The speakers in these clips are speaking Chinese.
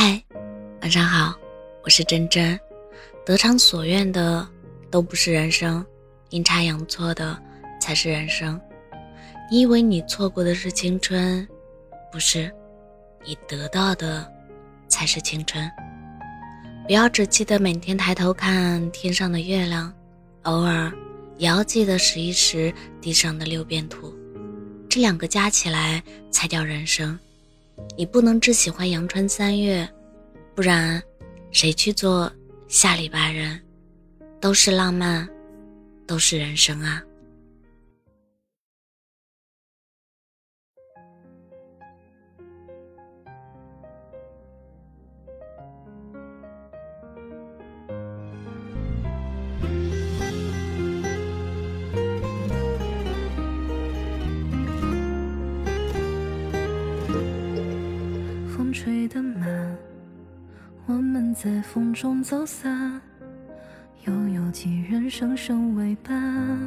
嗨，晚上好，我是真真。得偿所愿的都不是人生，阴差阳错的才是人生。你以为你错过的是青春，不是，你得到的才是青春。不要只记得每天抬头看天上的月亮，偶尔也要记得拾一拾地上的六便土，这两个加起来才叫人生。你不能只喜欢阳春三月，不然，谁去做下里巴人？都是浪漫，都是人生啊。吹得慢，我们在风中走散，又有几人生生为伴？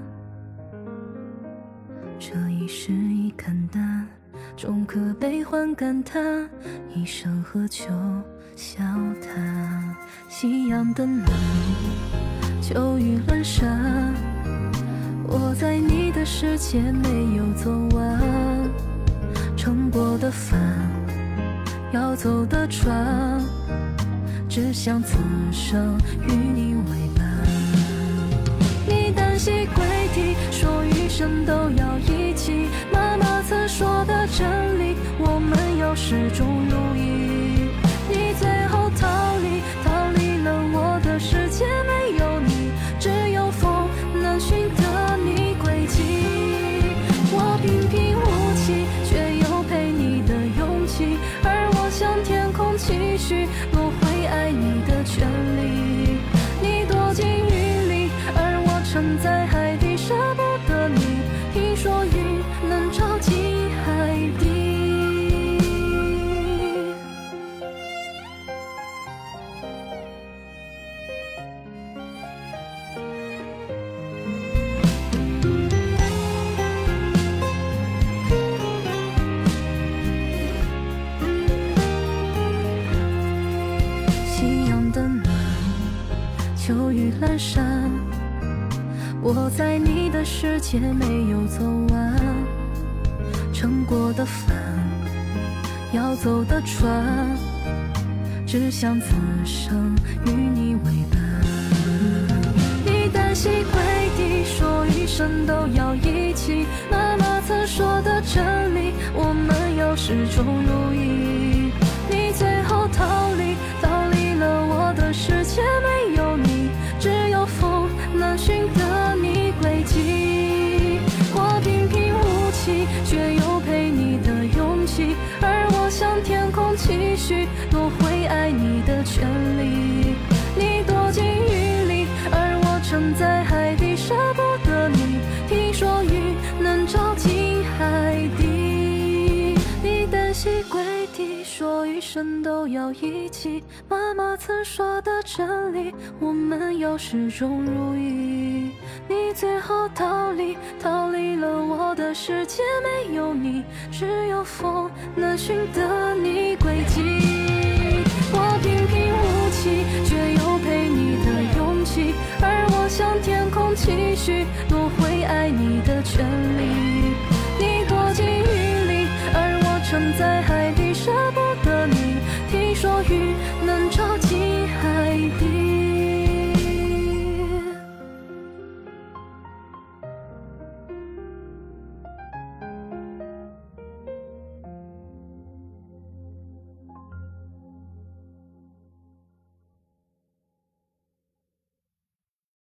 这一世已看淡，终可悲欢感叹，一生何求笑谈。夕阳的暖，秋雨阑珊，我在你的世界没有走完，撑过的帆。要走的船，只想此生与你为伴。你单膝跪秋雨阑珊，我在你的世界没有走完，撑过的帆，要走的船，只想此生与你为伴。你单膝跪地，说一生都要一起。妈妈曾说的真理，我们要始终如一。的权利。你躲进雨里，而我沉在海底，舍不得你。听说雨能照进海底，你单膝跪地，说余生都要一起。妈妈曾说的真理，我们要始终如一。你最后逃离，逃离了我的世界，没有你，只有风能寻得你轨迹。我平平无奇，却有陪你的勇气，而我向天空期许，夺回爱你的权利。